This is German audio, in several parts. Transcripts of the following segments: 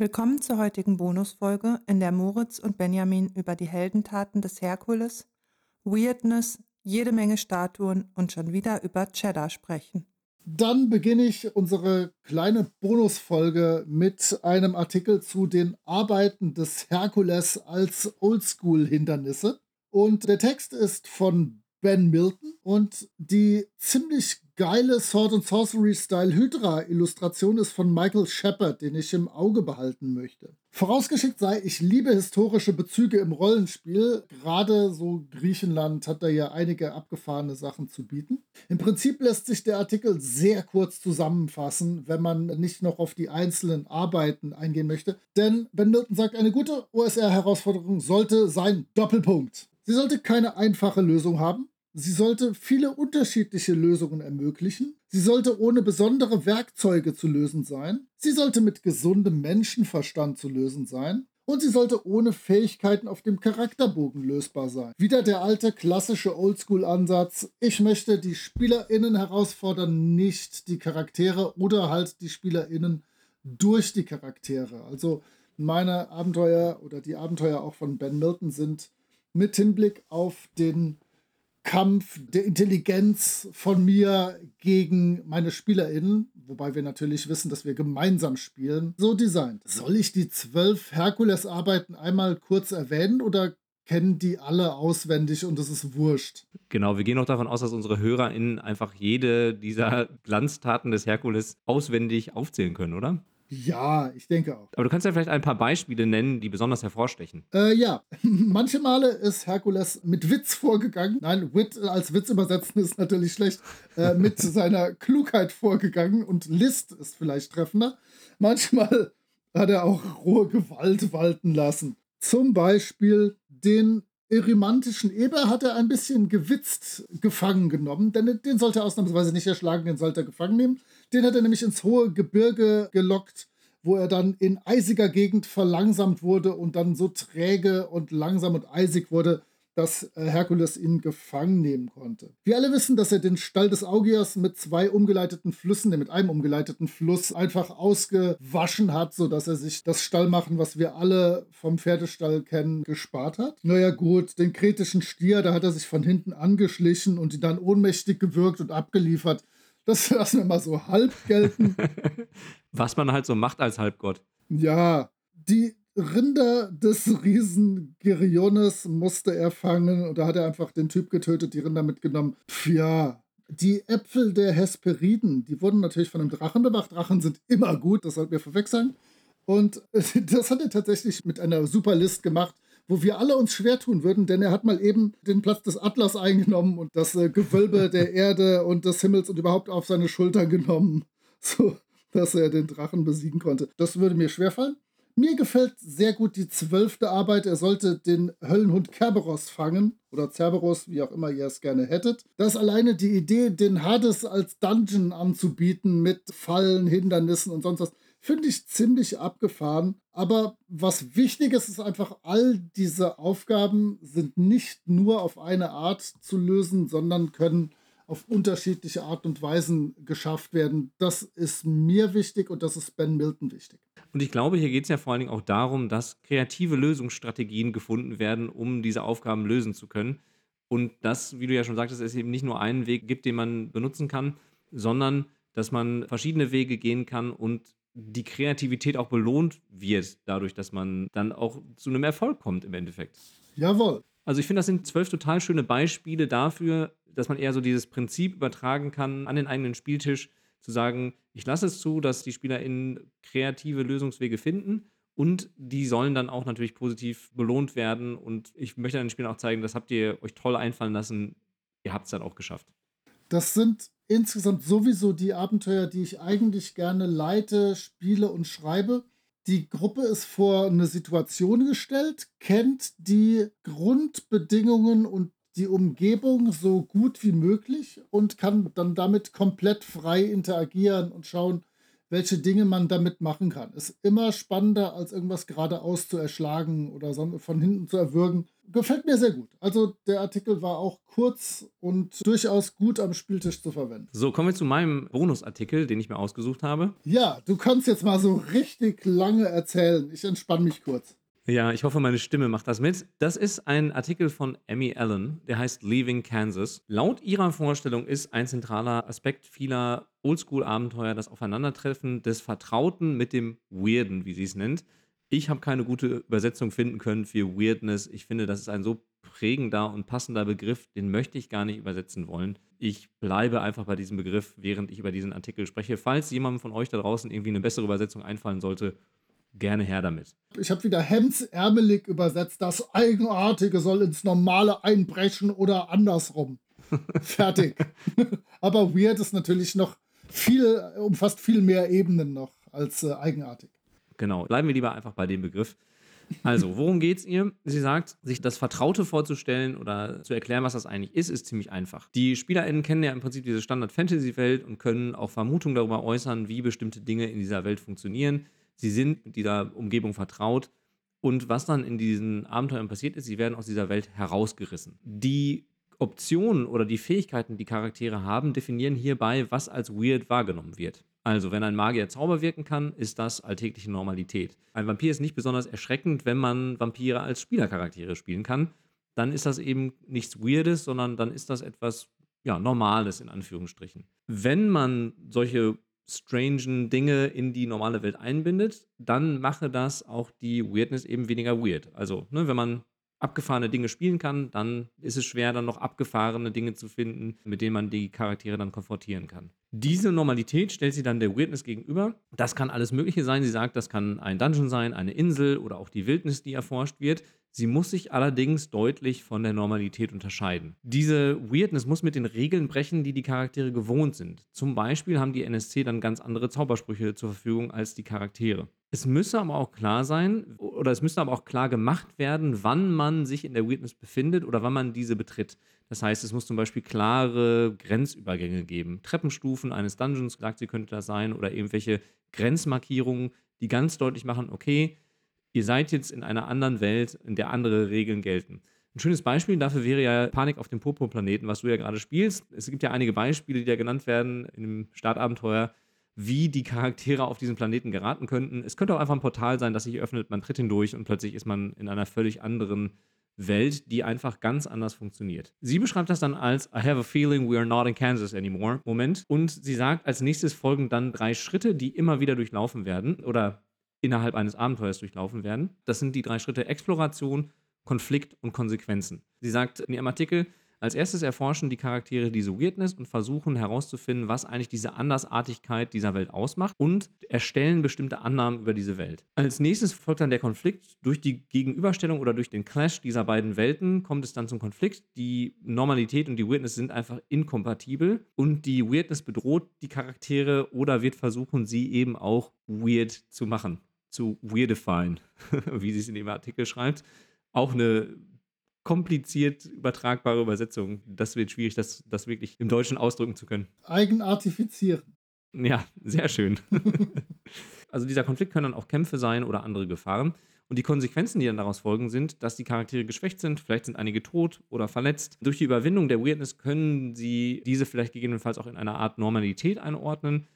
Willkommen zur heutigen Bonusfolge, in der Moritz und Benjamin über die Heldentaten des Herkules, Weirdness, jede Menge Statuen und schon wieder über Cheddar sprechen. Dann beginne ich unsere kleine Bonusfolge mit einem Artikel zu den Arbeiten des Herkules als Oldschool-Hindernisse. Und der Text ist von Ben Milton und die ziemlich geile Sword and Sorcery Style Hydra Illustration ist von Michael Shepard, den ich im Auge behalten möchte. Vorausgeschickt sei, ich liebe historische Bezüge im Rollenspiel. Gerade so Griechenland hat da ja einige abgefahrene Sachen zu bieten. Im Prinzip lässt sich der Artikel sehr kurz zusammenfassen, wenn man nicht noch auf die einzelnen Arbeiten eingehen möchte. Denn Ben Milton sagt, eine gute OSR-Herausforderung sollte sein Doppelpunkt. Sie sollte keine einfache Lösung haben. Sie sollte viele unterschiedliche Lösungen ermöglichen. Sie sollte ohne besondere Werkzeuge zu lösen sein. Sie sollte mit gesundem Menschenverstand zu lösen sein. Und sie sollte ohne Fähigkeiten auf dem Charakterbogen lösbar sein. Wieder der alte klassische Oldschool-Ansatz. Ich möchte die SpielerInnen herausfordern, nicht die Charaktere oder halt die SpielerInnen durch die Charaktere. Also meine Abenteuer oder die Abenteuer auch von Ben Milton sind mit Hinblick auf den Kampf der Intelligenz von mir gegen meine SpielerInnen, wobei wir natürlich wissen, dass wir gemeinsam spielen, so designt. Soll ich die zwölf Herkules-Arbeiten einmal kurz erwähnen oder kennen die alle auswendig und es ist wurscht? Genau, wir gehen auch davon aus, dass unsere HörerInnen einfach jede dieser Glanztaten des Herkules auswendig aufzählen können, oder? Ja, ich denke auch. Aber du kannst ja vielleicht ein paar Beispiele nennen, die besonders hervorstechen. Äh, ja, manche Male ist Herkules mit Witz vorgegangen. Nein, Wit als Witz übersetzen ist natürlich schlecht. Äh, mit seiner Klugheit vorgegangen und List ist vielleicht treffender. Manchmal hat er auch rohe Gewalt walten lassen. Zum Beispiel den erimantischen Eber hat er ein bisschen gewitzt gefangen genommen, denn den sollte er ausnahmsweise nicht erschlagen, den sollte er gefangen nehmen. Den hat er nämlich ins hohe Gebirge gelockt, wo er dann in eisiger Gegend verlangsamt wurde und dann so träge und langsam und eisig wurde, dass äh, Herkules ihn gefangen nehmen konnte. Wir alle wissen, dass er den Stall des Augias mit zwei umgeleiteten Flüssen, mit einem umgeleiteten Fluss, einfach ausgewaschen hat, sodass er sich das Stallmachen, was wir alle vom Pferdestall kennen, gespart hat. Naja gut, den kretischen Stier, da hat er sich von hinten angeschlichen und ihn dann ohnmächtig gewürgt und abgeliefert. Das lassen wir mal so halb gelten. Was man halt so macht als Halbgott. Ja, die Rinder des Riesen Geriones musste er fangen und da hat er einfach den Typ getötet, die Rinder mitgenommen. Pff, ja, die Äpfel der Hesperiden, die wurden natürlich von einem Drachen bewacht. Drachen sind immer gut, das sollten wir verwechseln. Und das hat er tatsächlich mit einer super List gemacht, wo wir alle uns schwer tun würden, denn er hat mal eben den Platz des Atlas eingenommen und das äh, Gewölbe der Erde und des Himmels und überhaupt auf seine Schultern genommen, so dass er den Drachen besiegen konnte. Das würde mir schwerfallen. Mir gefällt sehr gut die zwölfte Arbeit. Er sollte den Höllenhund Kerberos fangen oder Cerberus, wie auch immer ihr es gerne hättet. Das alleine die Idee, den Hades als Dungeon anzubieten mit Fallen, Hindernissen und sonst was, finde ich ziemlich abgefahren. Aber was wichtig ist, ist einfach, all diese Aufgaben sind nicht nur auf eine Art zu lösen, sondern können auf unterschiedliche Art und Weisen geschafft werden. Das ist mir wichtig und das ist Ben Milton wichtig. Und ich glaube, hier geht es ja vor allen Dingen auch darum, dass kreative Lösungsstrategien gefunden werden, um diese Aufgaben lösen zu können. Und das, wie du ja schon sagtest, es eben nicht nur einen Weg gibt, den man benutzen kann, sondern dass man verschiedene Wege gehen kann und die Kreativität auch belohnt wird, dadurch, dass man dann auch zu einem Erfolg kommt im Endeffekt. Jawohl. Also ich finde, das sind zwölf total schöne Beispiele dafür, dass man eher so dieses Prinzip übertragen kann an den eigenen Spieltisch, zu sagen, ich lasse es zu, dass die SpielerInnen kreative Lösungswege finden und die sollen dann auch natürlich positiv belohnt werden. Und ich möchte den Spielern auch zeigen, das habt ihr euch toll einfallen lassen. Ihr habt es dann auch geschafft. Das sind insgesamt sowieso die Abenteuer, die ich eigentlich gerne leite, spiele und schreibe. Die Gruppe ist vor eine Situation gestellt, kennt die Grundbedingungen und die Umgebung so gut wie möglich und kann dann damit komplett frei interagieren und schauen, welche Dinge man damit machen kann. Ist immer spannender, als irgendwas geradeaus zu erschlagen oder von hinten zu erwürgen. Gefällt mir sehr gut. Also der Artikel war auch kurz und durchaus gut am Spieltisch zu verwenden. So, kommen wir zu meinem Bonusartikel, den ich mir ausgesucht habe. Ja, du kannst jetzt mal so richtig lange erzählen. Ich entspanne mich kurz. Ja, ich hoffe, meine Stimme macht das mit. Das ist ein Artikel von Emmy Allen, der heißt Leaving Kansas. Laut ihrer Vorstellung ist ein zentraler Aspekt vieler Oldschool-Abenteuer das Aufeinandertreffen des Vertrauten mit dem Weirden, wie sie es nennt. Ich habe keine gute Übersetzung finden können für Weirdness. Ich finde, das ist ein so prägender und passender Begriff, den möchte ich gar nicht übersetzen wollen. Ich bleibe einfach bei diesem Begriff, während ich über diesen Artikel spreche. Falls jemandem von euch da draußen irgendwie eine bessere Übersetzung einfallen sollte, gerne her damit. Ich habe wieder hemdsärmelig übersetzt. Das Eigenartige soll ins Normale einbrechen oder andersrum. Fertig. Aber weird ist natürlich noch viel, umfasst viel mehr Ebenen noch als äh, eigenartig. Genau, bleiben wir lieber einfach bei dem Begriff. Also, worum geht es ihr? Sie sagt, sich das Vertraute vorzustellen oder zu erklären, was das eigentlich ist, ist ziemlich einfach. Die SpielerInnen kennen ja im Prinzip diese Standard-Fantasy-Welt und können auch Vermutungen darüber äußern, wie bestimmte Dinge in dieser Welt funktionieren. Sie sind mit dieser Umgebung vertraut. Und was dann in diesen Abenteuern passiert ist, sie werden aus dieser Welt herausgerissen. Die Optionen oder die Fähigkeiten, die Charaktere haben, definieren hierbei, was als weird wahrgenommen wird. Also, wenn ein Magier Zauber wirken kann, ist das alltägliche Normalität. Ein Vampir ist nicht besonders erschreckend, wenn man Vampire als Spielercharaktere spielen kann. Dann ist das eben nichts Weirdes, sondern dann ist das etwas ja, Normales in Anführungsstrichen. Wenn man solche strangen Dinge in die normale Welt einbindet, dann mache das auch die Weirdness eben weniger weird. Also, ne, wenn man abgefahrene Dinge spielen kann, dann ist es schwer, dann noch abgefahrene Dinge zu finden, mit denen man die Charaktere dann konfrontieren kann. Diese Normalität stellt sie dann der Weirdness gegenüber. Das kann alles Mögliche sein. Sie sagt, das kann ein Dungeon sein, eine Insel oder auch die Wildnis, die erforscht wird. Sie muss sich allerdings deutlich von der Normalität unterscheiden. Diese Weirdness muss mit den Regeln brechen, die die Charaktere gewohnt sind. Zum Beispiel haben die NSC dann ganz andere Zaubersprüche zur Verfügung als die Charaktere. Es müsse aber auch klar sein, oder es müsste aber auch klar gemacht werden, wann man sich in der Weirdness befindet oder wann man diese betritt. Das heißt, es muss zum Beispiel klare Grenzübergänge geben. Treppenstufen eines Dungeons, sagt sie, könnte das sein, oder irgendwelche Grenzmarkierungen, die ganz deutlich machen, okay, ihr seid jetzt in einer anderen Welt, in der andere Regeln gelten. Ein schönes Beispiel dafür wäre ja Panik auf dem Purpurplaneten, was du ja gerade spielst. Es gibt ja einige Beispiele, die da genannt werden im Startabenteuer wie die Charaktere auf diesen Planeten geraten könnten. Es könnte auch einfach ein Portal sein, das sich öffnet, man tritt hindurch und plötzlich ist man in einer völlig anderen Welt, die einfach ganz anders funktioniert. Sie beschreibt das dann als I have a feeling we are not in Kansas anymore. Moment. Und sie sagt, als nächstes folgen dann drei Schritte, die immer wieder durchlaufen werden oder innerhalb eines Abenteuers durchlaufen werden. Das sind die drei Schritte Exploration, Konflikt und Konsequenzen. Sie sagt in ihrem Artikel, als erstes erforschen die Charaktere diese Weirdness und versuchen herauszufinden, was eigentlich diese Andersartigkeit dieser Welt ausmacht und erstellen bestimmte Annahmen über diese Welt. Als nächstes folgt dann der Konflikt. Durch die Gegenüberstellung oder durch den Clash dieser beiden Welten kommt es dann zum Konflikt. Die Normalität und die Weirdness sind einfach inkompatibel und die Weirdness bedroht die Charaktere oder wird versuchen, sie eben auch weird zu machen zu weirdifyen, wie sie es in dem Artikel schreibt. Auch eine kompliziert übertragbare Übersetzung. Das wird schwierig, das, das wirklich im Deutschen ausdrücken zu können. Eigenartifizieren. Ja, sehr schön. also dieser Konflikt können dann auch Kämpfe sein oder andere Gefahren. Und die Konsequenzen, die dann daraus folgen, sind, dass die Charaktere geschwächt sind, vielleicht sind einige tot oder verletzt. Durch die Überwindung der Weirdness können sie diese vielleicht gegebenenfalls auch in einer Art Normalität einordnen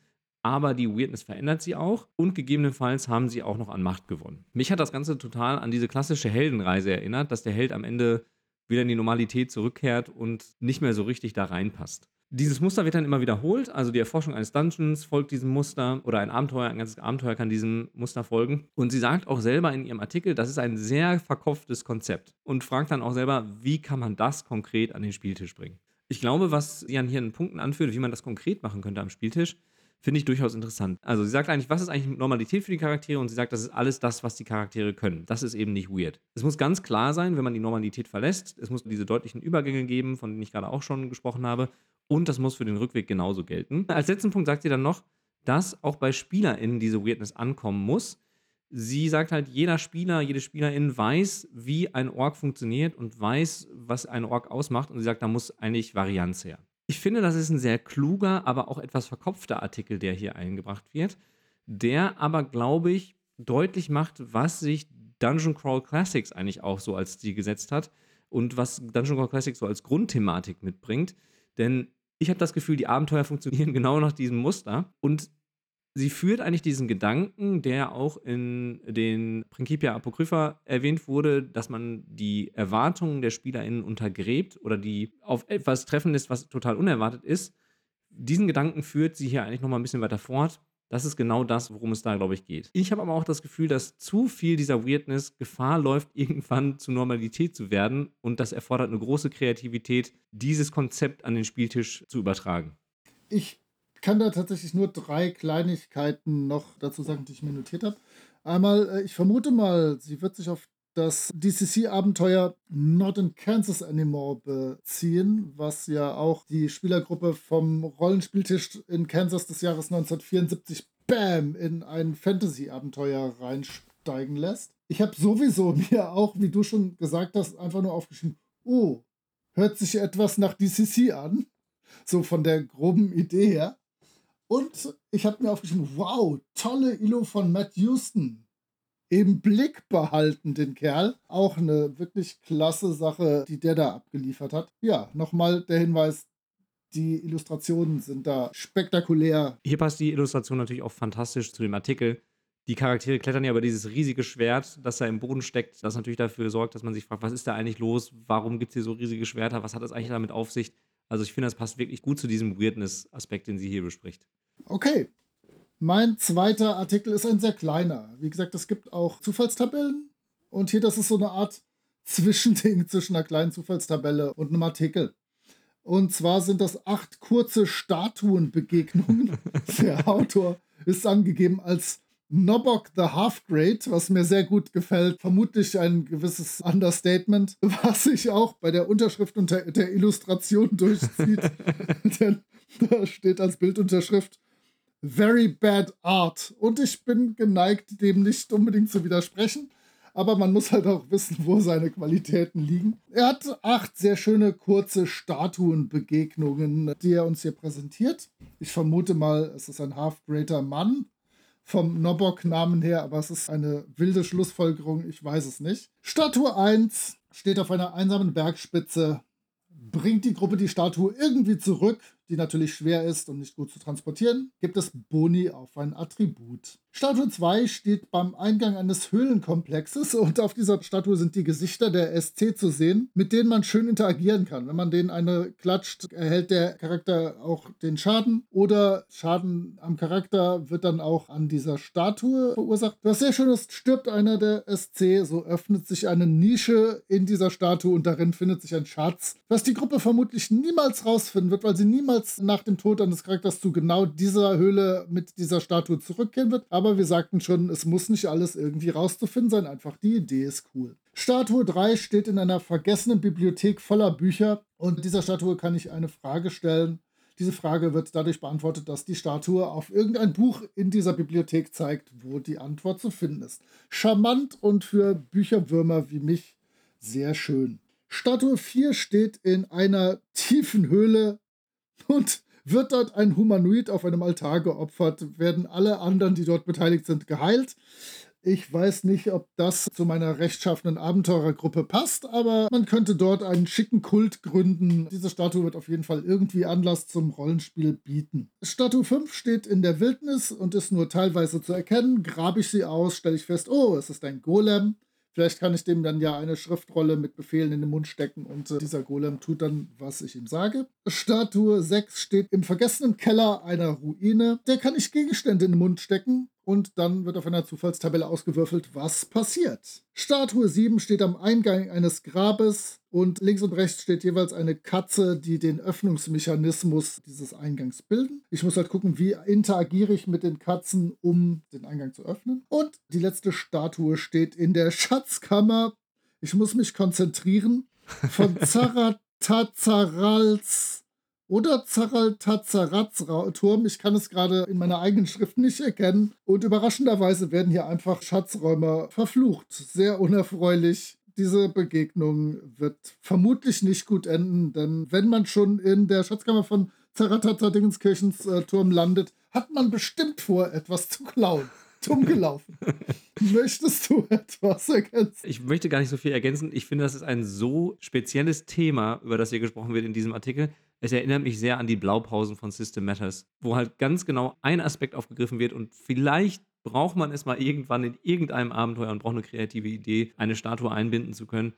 aber die Weirdness verändert sie auch und gegebenenfalls haben sie auch noch an Macht gewonnen. Mich hat das Ganze total an diese klassische Heldenreise erinnert, dass der Held am Ende wieder in die Normalität zurückkehrt und nicht mehr so richtig da reinpasst. Dieses Muster wird dann immer wiederholt, also die Erforschung eines Dungeons folgt diesem Muster oder ein Abenteuer, ein ganzes Abenteuer kann diesem Muster folgen. Und sie sagt auch selber in ihrem Artikel, das ist ein sehr verkopftes Konzept und fragt dann auch selber, wie kann man das konkret an den Spieltisch bringen. Ich glaube, was sie an hier in Punkten anführt, wie man das konkret machen könnte am Spieltisch, Finde ich durchaus interessant. Also sie sagt eigentlich, was ist eigentlich Normalität für die Charaktere? Und sie sagt, das ist alles das, was die Charaktere können. Das ist eben nicht weird. Es muss ganz klar sein, wenn man die Normalität verlässt. Es muss diese deutlichen Übergänge geben, von denen ich gerade auch schon gesprochen habe. Und das muss für den Rückweg genauso gelten. Als letzten Punkt sagt sie dann noch, dass auch bei SpielerInnen diese Weirdness ankommen muss. sie sagt halt, jeder Spieler, jede Spielerin weiß, wie ein Org funktioniert und weiß, was ein Org ausmacht. Und sie sagt, da muss eigentlich Varianz her. Ich finde, das ist ein sehr kluger, aber auch etwas verkopfter Artikel, der hier eingebracht wird, der aber, glaube ich, deutlich macht, was sich Dungeon Crawl Classics eigentlich auch so als Ziel gesetzt hat und was Dungeon Crawl Classics so als Grundthematik mitbringt. Denn ich habe das Gefühl, die Abenteuer funktionieren genau nach diesem Muster und sie führt eigentlich diesen Gedanken, der auch in den Principia Apocrypha erwähnt wurde, dass man die Erwartungen der SpielerInnen untergräbt oder die auf etwas treffen lässt, was total unerwartet ist. Diesen Gedanken führt sie hier eigentlich nochmal ein bisschen weiter fort. Das ist genau das, worum es da, glaube ich, geht. Ich habe aber auch das Gefühl, dass zu viel dieser Weirdness Gefahr läuft, irgendwann zur Normalität zu werden. Und das erfordert eine große Kreativität, dieses Konzept an den Spieltisch zu übertragen. Ich kann da tatsächlich nur drei Kleinigkeiten noch dazu sagen, die ich mir notiert habe. Einmal, äh, ich vermute mal, sie wird sich auf das DCC-Abenteuer Not in Kansas Anymore beziehen, was ja auch die Spielergruppe vom Rollenspieltisch in Kansas des Jahres 1974 Bam in ein Fantasy-Abenteuer reinsteigen lässt. Ich habe sowieso mir auch, wie du schon gesagt hast, einfach nur aufgeschrieben, oh, hört sich etwas nach DCC an. So von der groben Idee her. Und ich habe mir aufgeschrieben, wow, tolle Illo von Matt Houston. Im Blick behalten, den Kerl. Auch eine wirklich klasse Sache, die der da abgeliefert hat. Ja, nochmal der Hinweis, die Illustrationen sind da spektakulär. Hier passt die Illustration natürlich auch fantastisch zu dem Artikel. Die Charaktere klettern ja über dieses riesige Schwert, das da im Boden steckt, das natürlich dafür sorgt, dass man sich fragt, was ist da eigentlich los? Warum gibt es hier so riesige Schwerter? Was hat das eigentlich damit auf sich? Also ich finde, das passt wirklich gut zu diesem Weirdness-Aspekt, den sie hier bespricht. Okay. Mein zweiter Artikel ist ein sehr kleiner. Wie gesagt, es gibt auch Zufallstabellen. Und hier, das ist so eine Art Zwischending zwischen einer kleinen Zufallstabelle und einem Artikel. Und zwar sind das acht kurze Statuenbegegnungen. Der Autor ist angegeben als Nobok the Half-Grade, was mir sehr gut gefällt. Vermutlich ein gewisses Understatement, was sich auch bei der Unterschrift und der, der Illustration durchzieht. Denn da steht als Bildunterschrift Very bad art. Und ich bin geneigt, dem nicht unbedingt zu widersprechen. Aber man muss halt auch wissen, wo seine Qualitäten liegen. Er hat acht sehr schöne kurze Statuenbegegnungen, die er uns hier präsentiert. Ich vermute mal, es ist ein Half-Greater Mann vom Nobok-Namen her, aber es ist eine wilde Schlussfolgerung, ich weiß es nicht. Statue 1 steht auf einer einsamen Bergspitze, bringt die Gruppe die Statue irgendwie zurück die natürlich schwer ist und nicht gut zu transportieren, gibt es Boni auf ein Attribut. Statue 2 steht beim Eingang eines Höhlenkomplexes und auf dieser Statue sind die Gesichter der SC zu sehen, mit denen man schön interagieren kann. Wenn man denen eine klatscht, erhält der Charakter auch den Schaden oder Schaden am Charakter wird dann auch an dieser Statue verursacht. Was sehr schön ist, stirbt einer der SC, so öffnet sich eine Nische in dieser Statue und darin findet sich ein Schatz, was die Gruppe vermutlich niemals rausfinden wird, weil sie niemals nach dem Tod eines Charakters zu genau dieser Höhle mit dieser Statue zurückkehren wird. Aber aber wir sagten schon, es muss nicht alles irgendwie rauszufinden sein, einfach die Idee ist cool. Statue 3 steht in einer vergessenen Bibliothek voller Bücher und dieser Statue kann ich eine Frage stellen. Diese Frage wird dadurch beantwortet, dass die Statue auf irgendein Buch in dieser Bibliothek zeigt, wo die Antwort zu finden ist. Charmant und für Bücherwürmer wie mich sehr schön. Statue 4 steht in einer tiefen Höhle und wird dort ein Humanoid auf einem Altar geopfert, werden alle anderen, die dort beteiligt sind, geheilt. Ich weiß nicht, ob das zu meiner rechtschaffenen Abenteurergruppe passt, aber man könnte dort einen schicken Kult gründen. Diese Statue wird auf jeden Fall irgendwie Anlass zum Rollenspiel bieten. Statue 5 steht in der Wildnis und ist nur teilweise zu erkennen. Grabe ich sie aus, stelle ich fest, oh, es ist ein Golem. Vielleicht kann ich dem dann ja eine Schriftrolle mit Befehlen in den Mund stecken und äh, dieser Golem tut dann, was ich ihm sage. Statue 6 steht im vergessenen Keller einer Ruine. Der kann ich Gegenstände in den Mund stecken und dann wird auf einer Zufallstabelle ausgewürfelt, was passiert. Statue 7 steht am Eingang eines Grabes und links und rechts steht jeweils eine Katze, die den Öffnungsmechanismus dieses Eingangs bilden. Ich muss halt gucken, wie interagiere ich mit den Katzen, um den Eingang zu öffnen. Und die letzte Statue steht in der Schatzkammer. Ich muss mich konzentrieren. Von Zaratazarals oder Zaraltazaraz-Turm. Ich kann es gerade in meiner eigenen Schrift nicht erkennen. Und überraschenderweise werden hier einfach Schatzräumer verflucht. Sehr unerfreulich. Diese Begegnung wird vermutlich nicht gut enden, denn wenn man schon in der Schatzkammer von Zaratata-Dingenskirchens äh, Turm landet, hat man bestimmt vor, etwas zu klauen. Dumm gelaufen. Möchtest du etwas ergänzen? Ich möchte gar nicht so viel ergänzen. Ich finde, das ist ein so spezielles Thema, über das hier gesprochen wird in diesem Artikel. Es erinnert mich sehr an die Blaupausen von System Matters, wo halt ganz genau ein Aspekt aufgegriffen wird und vielleicht braucht man es mal irgendwann in irgendeinem Abenteuer und braucht eine kreative Idee, eine Statue einbinden zu können.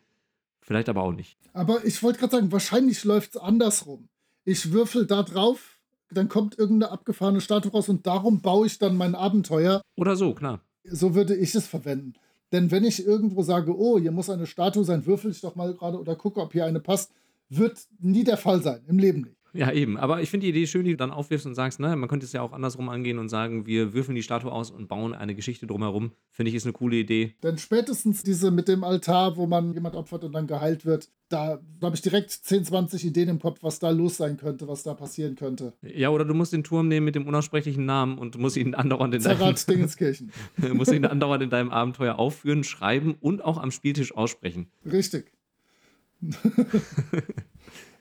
Vielleicht aber auch nicht. Aber ich wollte gerade sagen, wahrscheinlich läuft es andersrum. Ich würfel da drauf, dann kommt irgendeine abgefahrene Statue raus und darum baue ich dann mein Abenteuer. Oder so, klar. So würde ich es verwenden. Denn wenn ich irgendwo sage, oh, hier muss eine Statue sein, würfel ich doch mal gerade oder gucke, ob hier eine passt, wird nie der Fall sein, im Leben nicht. Ja, eben. Aber ich finde die Idee schön, die du dann aufwirfst und sagst, ne, man könnte es ja auch andersrum angehen und sagen, wir würfeln die Statue aus und bauen eine Geschichte drumherum. Finde ich, ist eine coole Idee. Denn spätestens diese mit dem Altar, wo man jemand opfert und dann geheilt wird, da habe ich direkt 10, 20 Ideen im Kopf, was da los sein könnte, was da passieren könnte. Ja, oder du musst den Turm nehmen mit dem unaussprechlichen Namen und musst ihn andauernd in deinem, Dingenskirchen. musst ihn andauernd in deinem Abenteuer aufführen, schreiben und auch am Spieltisch aussprechen. Richtig.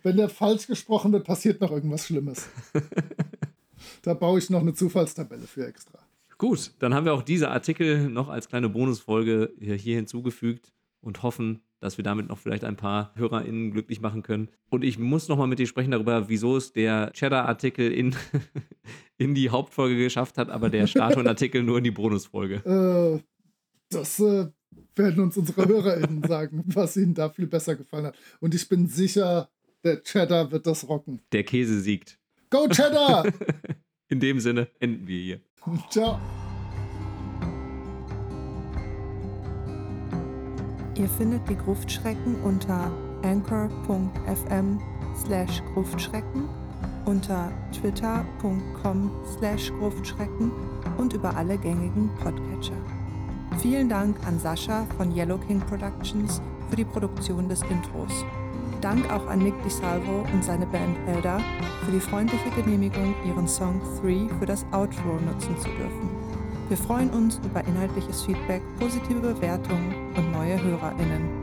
wenn der falsch gesprochen wird, passiert noch irgendwas Schlimmes. da baue ich noch eine Zufallstabelle für extra. Gut, dann haben wir auch diese Artikel noch als kleine Bonusfolge hier hinzugefügt und hoffen, dass wir damit noch vielleicht ein paar HörerInnen glücklich machen können. Und ich muss nochmal mit dir sprechen darüber, wieso es der Cheddar-Artikel in, in die Hauptfolge geschafft hat, aber der Statuen-Artikel nur in die Bonusfolge. Äh, das äh, werden uns unsere HörerInnen sagen, was ihnen da viel besser gefallen hat. Und ich bin sicher, der Cheddar wird das rocken. Der Käse siegt. Go Cheddar! In dem Sinne enden wir hier. Ciao. Ihr findet die Gruftschrecken unter anchor.fm slash Gruftschrecken, unter twitter.com slash Gruftschrecken und über alle gängigen Podcatcher. Vielen Dank an Sascha von Yellow King Productions für die Produktion des Intros. Dank auch an Nick DiSalvo und seine Band Elder für die freundliche Genehmigung, ihren Song 3 für das Outro nutzen zu dürfen. Wir freuen uns über inhaltliches Feedback, positive Bewertungen und neue HörerInnen.